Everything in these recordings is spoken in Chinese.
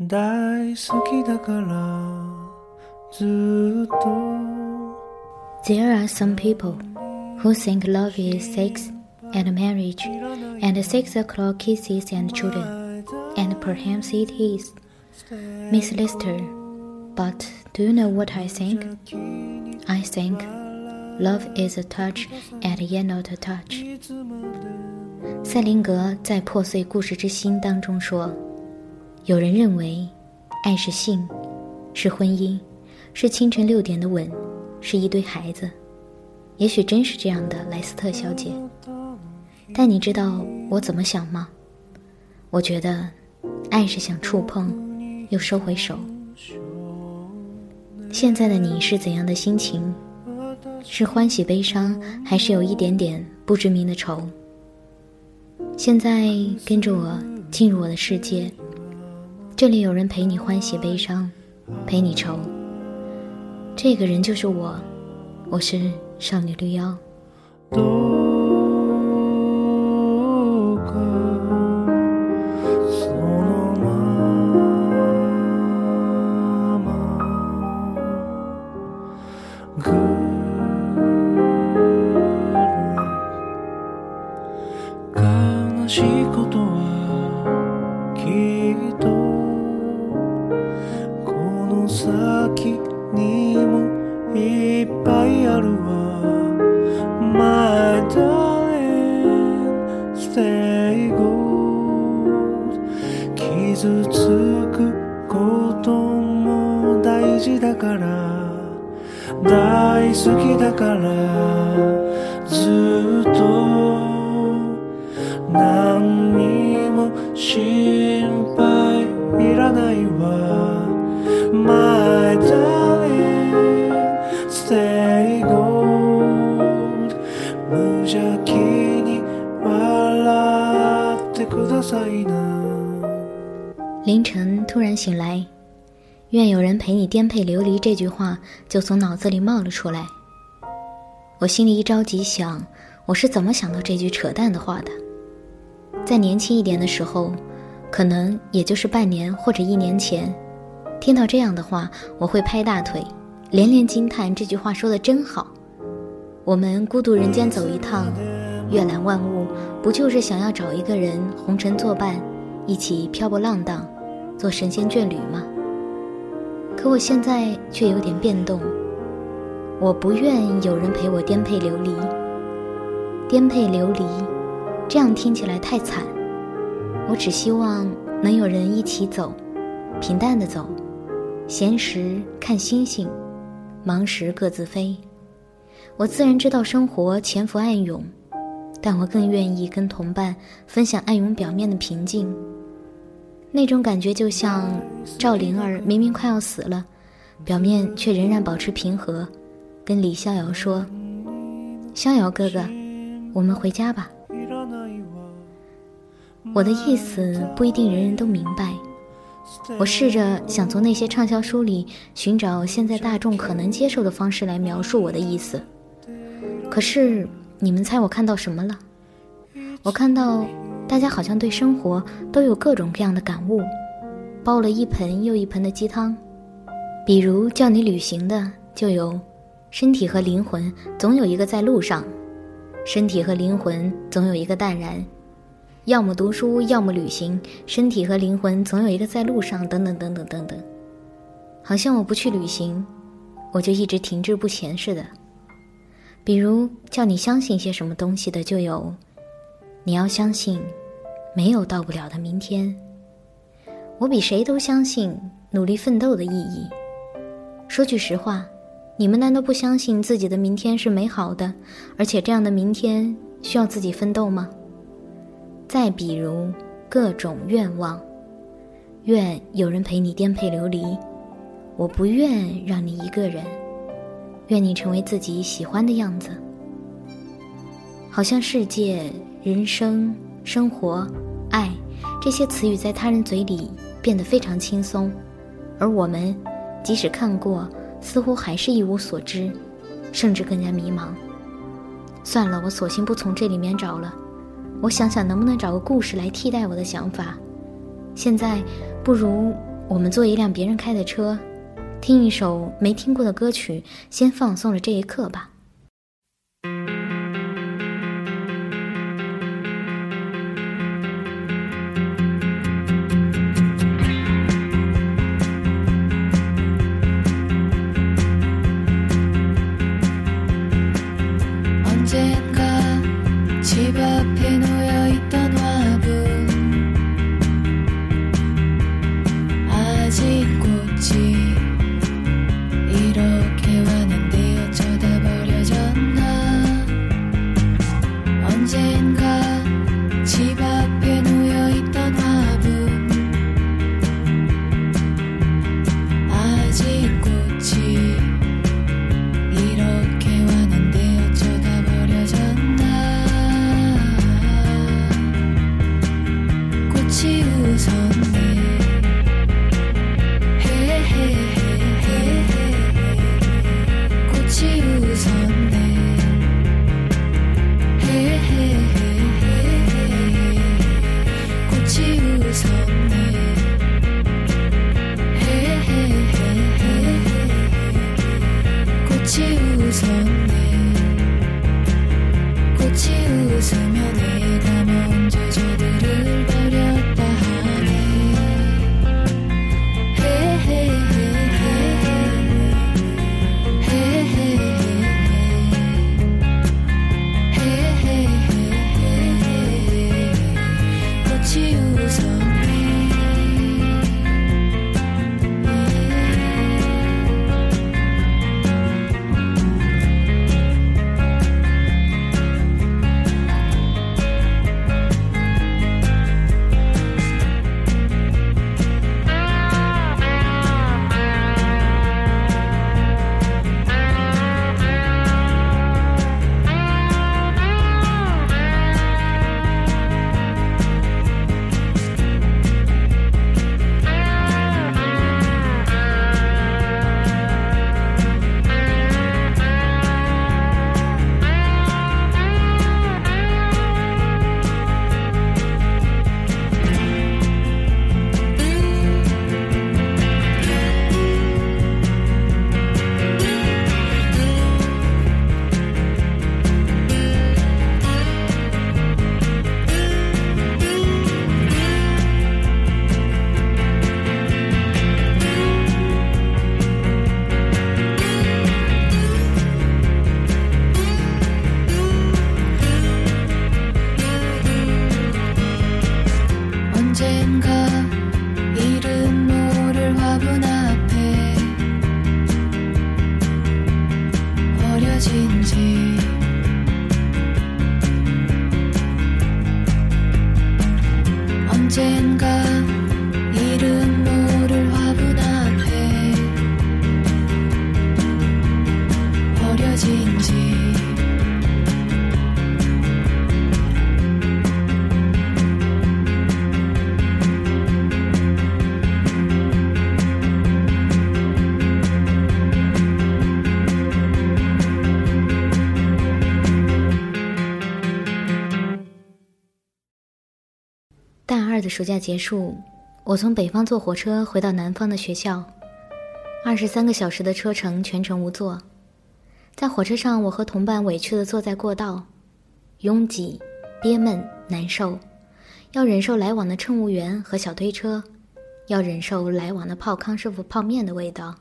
大好きだからずっと There are some people who think love is sex and marriage and six o'clock kisses and children, and perhaps it is. Miss Lister, but do you know what I think? I think love is a touch and yet not a touch. 塞林格在《破碎故事之心》当中说：“ 有人认为，爱是性，是婚姻，是清晨六点的吻，是一堆孩子。也许真是这样的，莱斯特小姐。但你知道我怎么想吗？我觉得，爱是想触碰，又收回手。现在的你是怎样的心情？是欢喜悲伤，还是有一点点不知名的愁？现在跟着我进入我的世界，这里有人陪你欢喜悲伤，陪你愁。这个人就是我，我是少女绿妖。醒来，愿有人陪你颠沛流离这句话就从脑子里冒了出来。我心里一着急，想我是怎么想到这句扯淡的话的？在年轻一点的时候，可能也就是半年或者一年前，听到这样的话，我会拍大腿，连连惊叹这句话说的真好。我们孤独人间走一趟，阅览万物，不就是想要找一个人红尘作伴，一起漂泊浪荡，做神仙眷侣吗？可我现在却有点变动。我不愿有人陪我颠沛流离，颠沛流离，这样听起来太惨。我只希望能有人一起走，平淡的走，闲时看星星，忙时各自飞。我自然知道生活潜伏暗涌，但我更愿意跟同伴分享暗涌表面的平静。那种感觉就像赵灵儿明明快要死了，表面却仍然保持平和。跟李逍遥说：“逍遥哥哥，我们回家吧。”我的意思不一定人人都明白。我试着想从那些畅销书里寻找现在大众可能接受的方式来描述我的意思。可是你们猜我看到什么了？我看到大家好像对生活都有各种各样的感悟，煲了一盆又一盆的鸡汤。比如叫你旅行的就有。身体和灵魂总有一个在路上，身体和灵魂总有一个淡然，要么读书，要么旅行，身体和灵魂总有一个在路上，等等等等等等。好像我不去旅行，我就一直停滞不前似的。比如叫你相信些什么东西的，就有，你要相信，没有到不了的明天。我比谁都相信努力奋斗的意义。说句实话。你们难道不相信自己的明天是美好的，而且这样的明天需要自己奋斗吗？再比如各种愿望，愿有人陪你颠沛流离，我不愿让你一个人，愿你成为自己喜欢的样子。好像世界、人生、生活、爱这些词语在他人嘴里变得非常轻松，而我们即使看过。似乎还是一无所知，甚至更加迷茫。算了，我索性不从这里面找了。我想想能不能找个故事来替代我的想法。现在，不如我们坐一辆别人开的车，听一首没听过的歌曲，先放松了这一刻吧。 꽃이 웃었네. 꽃이 웃으며 내가 먼저 저 暑假结束，我从北方坐火车回到南方的学校，二十三个小时的车程，全程无座。在火车上，我和同伴委屈的坐在过道，拥挤、憋闷、难受，要忍受来往的乘务员和小推车，要忍受来往的泡康师傅泡面的味道，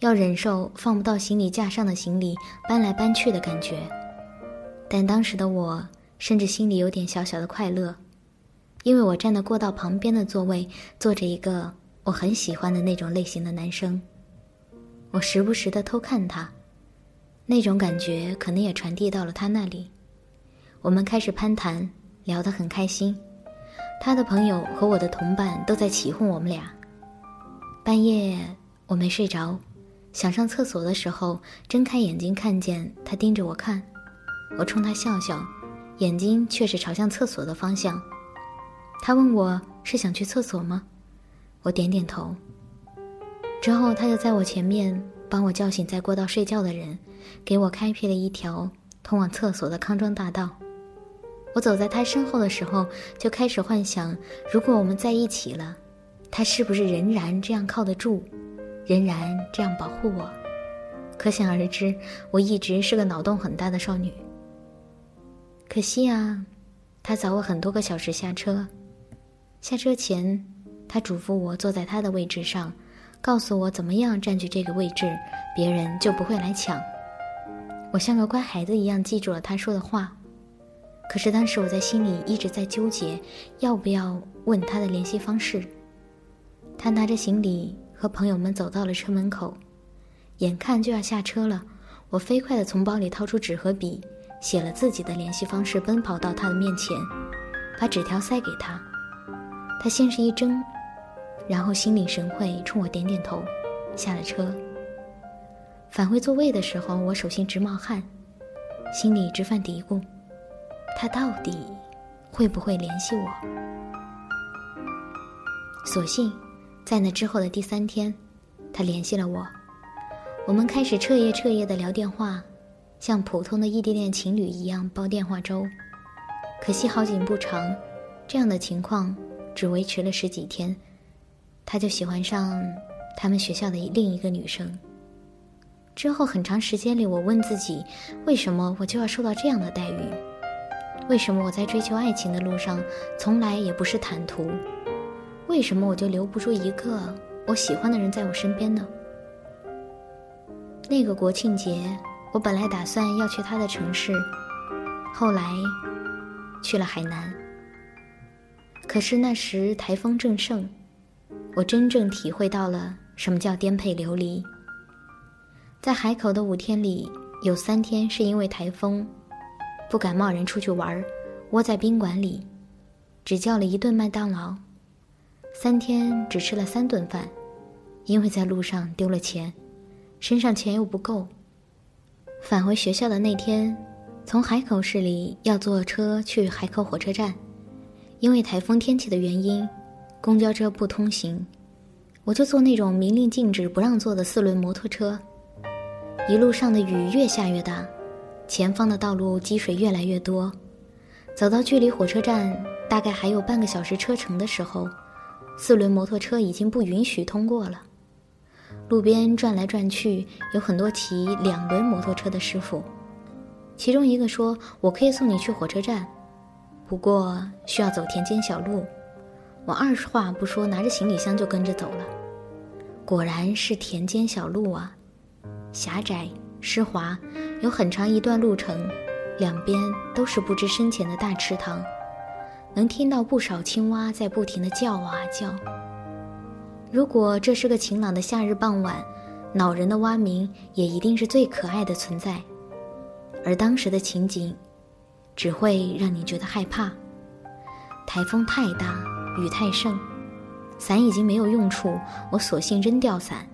要忍受放不到行李架上的行李搬来搬去的感觉。但当时的我，甚至心里有点小小的快乐。因为我站的过道旁边的座位，坐着一个我很喜欢的那种类型的男生。我时不时的偷看他，那种感觉可能也传递到了他那里。我们开始攀谈，聊得很开心。他的朋友和我的同伴都在起哄我们俩。半夜我没睡着，想上厕所的时候，睁开眼睛看见他盯着我看，我冲他笑笑，眼睛却是朝向厕所的方向。他问我是想去厕所吗？我点点头。之后他就在我前面帮我叫醒在过道睡觉的人，给我开辟了一条通往厕所的康庄大道。我走在他身后的时候，就开始幻想，如果我们在一起了，他是不是仍然这样靠得住，仍然这样保护我？可想而知，我一直是个脑洞很大的少女。可惜啊，他早我很多个小时下车。下车前，他嘱咐我坐在他的位置上，告诉我怎么样占据这个位置，别人就不会来抢。我像个乖孩子一样记住了他说的话。可是当时我在心里一直在纠结，要不要问他的联系方式。他拿着行李和朋友们走到了车门口。眼看就要下车了，我飞快地从包里掏出纸和笔，写了自己的联系方式，奔跑到他的面前，把纸条塞给他。他先是一怔，然后心领神会，冲我点点头，下了车。返回座位的时候，我手心直冒汗，心里直犯嘀咕：他到底会不会联系我？所幸，在那之后的第三天，他联系了我。我们开始彻夜彻夜的聊电话，像普通的异地恋情侣一样煲电话粥。可惜好景不长，这样的情况只维持了十几天，他就喜欢上他们学校的另一个女生。之后很长时间里，我问自己，为什么我就要受到这样的待遇？为什么我在追求爱情的路上从来也不是坦途？为什么我就留不住一个我喜欢的人在我身边呢？那个国庆节，我本来打算要去他的城市，后来去了海南。可是那时台风正盛，我真正体会到了什么叫颠沛流离。在海口的五天里，有三天是因为台风，不敢贸然出去玩，窝在宾馆里，只叫了一顿麦当劳，三天只吃了三顿饭，因为在路上丢了钱。身上钱又不够。返回学校的那天，从海口市里要坐车去海口火车站，因为台风天气的原因，公交车不通行，我就坐那种明令禁止不让坐的四轮摩托车。一路上的雨越下越大，前方的道路积水越来越多。走到距离火车站大概还有半个小时车程的时候，四轮摩托车已经不允许通过了。路边转来转去，有很多骑两轮摩托车的师傅。其中一个说：“我可以送你去火车站，不过需要走田间小路。”我二话不说，拿着行李箱就跟着走了。果然是田间小路啊，狭窄湿滑，有很长一段路程，两边都是不知深浅的大池塘，能听到不少青蛙在不停的叫啊叫。如果这是个晴朗的夏日傍晚，恼人的蛙鸣也一定是最可爱的存在，而当时的情景，只会让你觉得害怕。台风太大，雨太盛，伞已经没有用处，我索性扔掉伞，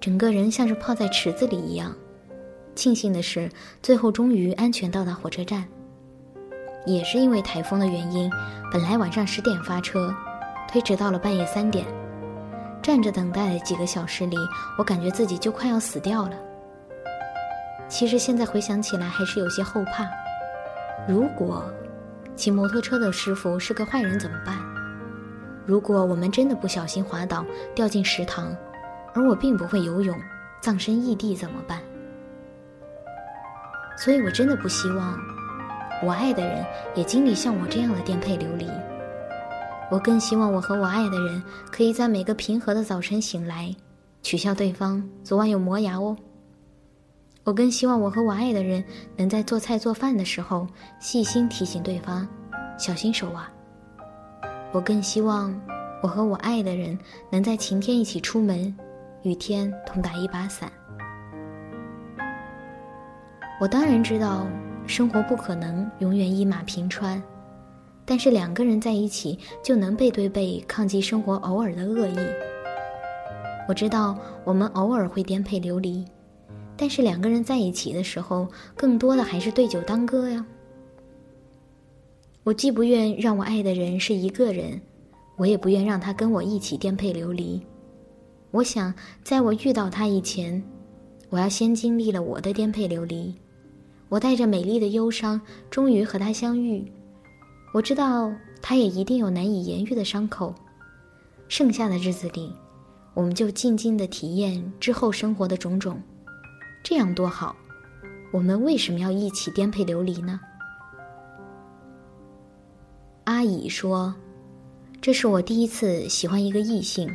整个人像是泡在池子里一样。庆幸的是，最后终于安全到达火车站。也是因为台风的原因，本来晚上十点发车，推迟到了半夜三点。站着等待的几个小时里，我感觉自己就快要死掉了。其实现在回想起来，还是有些后怕。如果骑摩托车的师傅是个坏人怎么办？如果我们真的不小心滑倒掉进池塘，而我并不会游泳，葬身异地怎么办？所以我真的不希望我爱的人也经历像我这样的颠沛流离。我更希望我和我爱的人可以在每个平和的早晨醒来，取笑对方昨晚有磨牙哦。我更希望我和我爱的人能在做菜做饭的时候细心提醒对方，小心手啊。我更希望我和我爱的人能在晴天一起出门，雨天同打一把伞。我当然知道，生活不可能永远一马平川。但是两个人在一起就能背对背抗击生活偶尔的恶意。我知道我们偶尔会颠沛流离，但是两个人在一起的时候，更多的还是对酒当歌呀。我既不愿让我爱的人是一个人，我也不愿让他跟我一起颠沛流离。我想，在我遇到他以前，我要先经历了我的颠沛流离。我带着美丽的忧伤，终于和他相遇。我知道他也一定有难以言喻的伤口，剩下的日子里，我们就静静的体验之后生活的种种，这样多好。我们为什么要一起颠沛流离呢？阿乙说：“这是我第一次喜欢一个异性，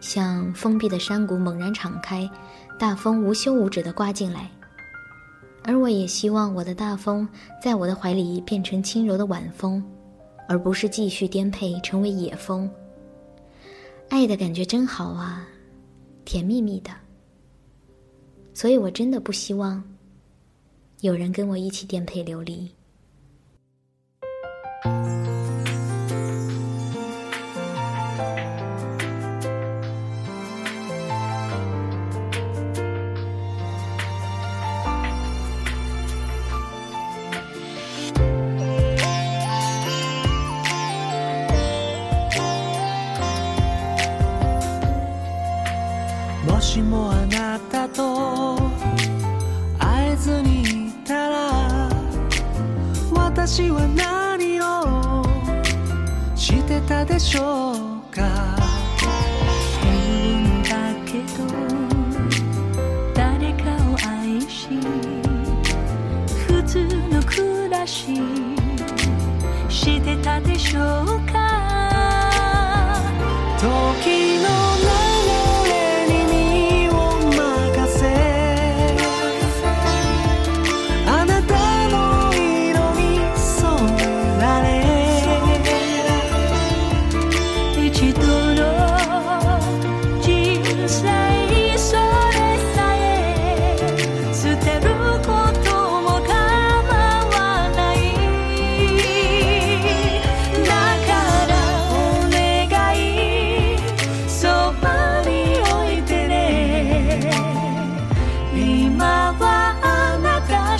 像封闭的山谷猛然敞开，大风无休无止的刮进来。而我也希望我的大风在我的怀里变成轻柔的晚风，而不是继续颠沛成为野风。爱的感觉真好啊，甜蜜蜜的。所以我真的不希望有人跟我一起颠沛流离。” so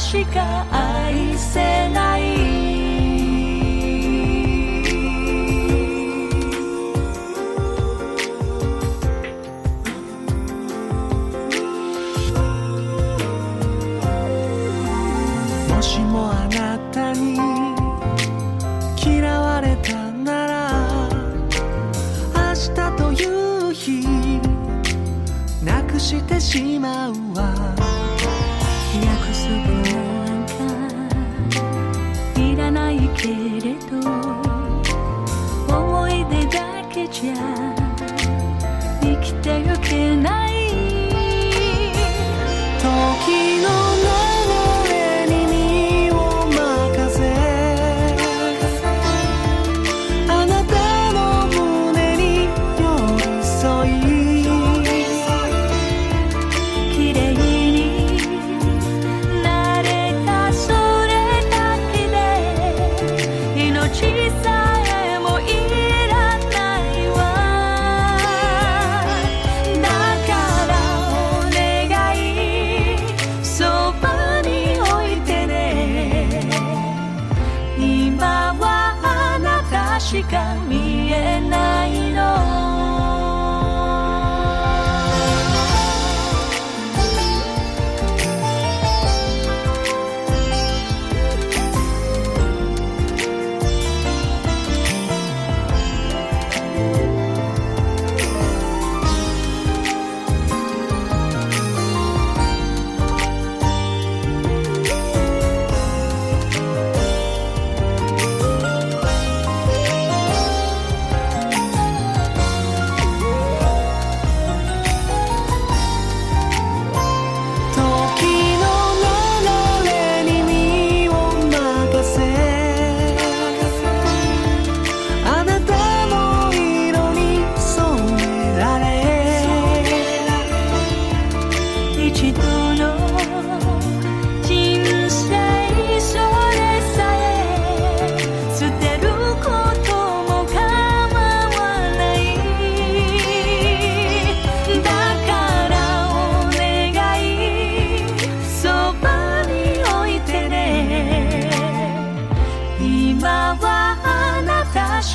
しか愛せない。もしもあなたに嫌われたなら明日という日なくしてしまう。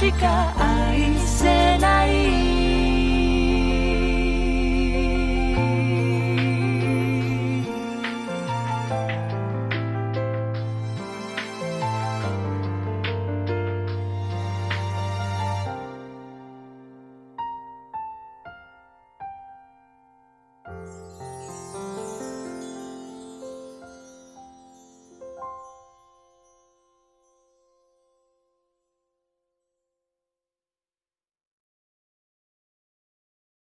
しか愛せない